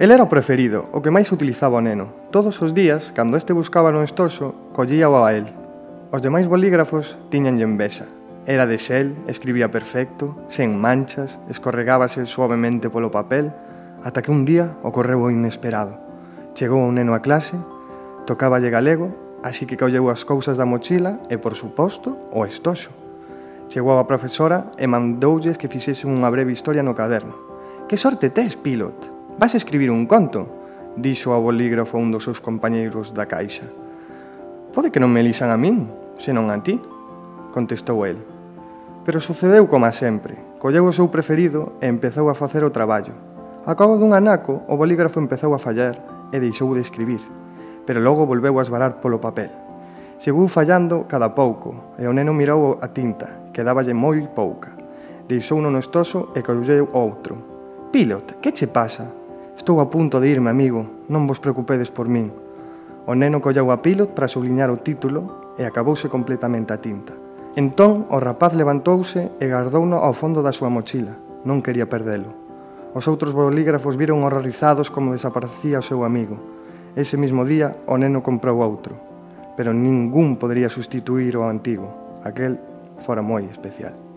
El era o preferido, o que máis utilizaba o neno. Todos os días, cando este buscaba no estoxo, collía o a él. Os demais bolígrafos tiñanlle envexa. Era de xel, escribía perfecto, sen manchas, escorregábase suavemente polo papel, ata que un día ocorreu o inesperado. Chegou un neno a clase, tocáballe galego, así que colleu as cousas da mochila e, por suposto, o estoxo. Chegou a profesora e mandoulles que fixese unha breve historia no caderno. Que sorte tes, pilot? Vas escribir un conto, dixo a bolígrafo a un dos seus compañeiros da caixa. Pode que non me lisan a min, senón a ti, contestou el. Pero sucedeu como sempre. Colleu o seu preferido e empezou a facer o traballo. A cabo dun anaco, o bolígrafo empezou a fallar e deixou de escribir, pero logo volveu a esbarar polo papel. Seguiu fallando cada pouco e o neno mirou a tinta, que dáballe moi pouca. Deixou uno no estoso e colleu outro. Pilot, que che pasa? Estou a punto de irme, amigo, non vos preocupedes por min. O neno colleu a pilot para subliñar o título e acabouse completamente a tinta. Entón, o rapaz levantouse e gardouno ao fondo da súa mochila. Non quería perdelo. Os outros bolígrafos viron horrorizados como desaparecía o seu amigo. Ese mismo día, o neno comprou outro. Pero ningún podería sustituir o antigo. Aquel fora moi especial.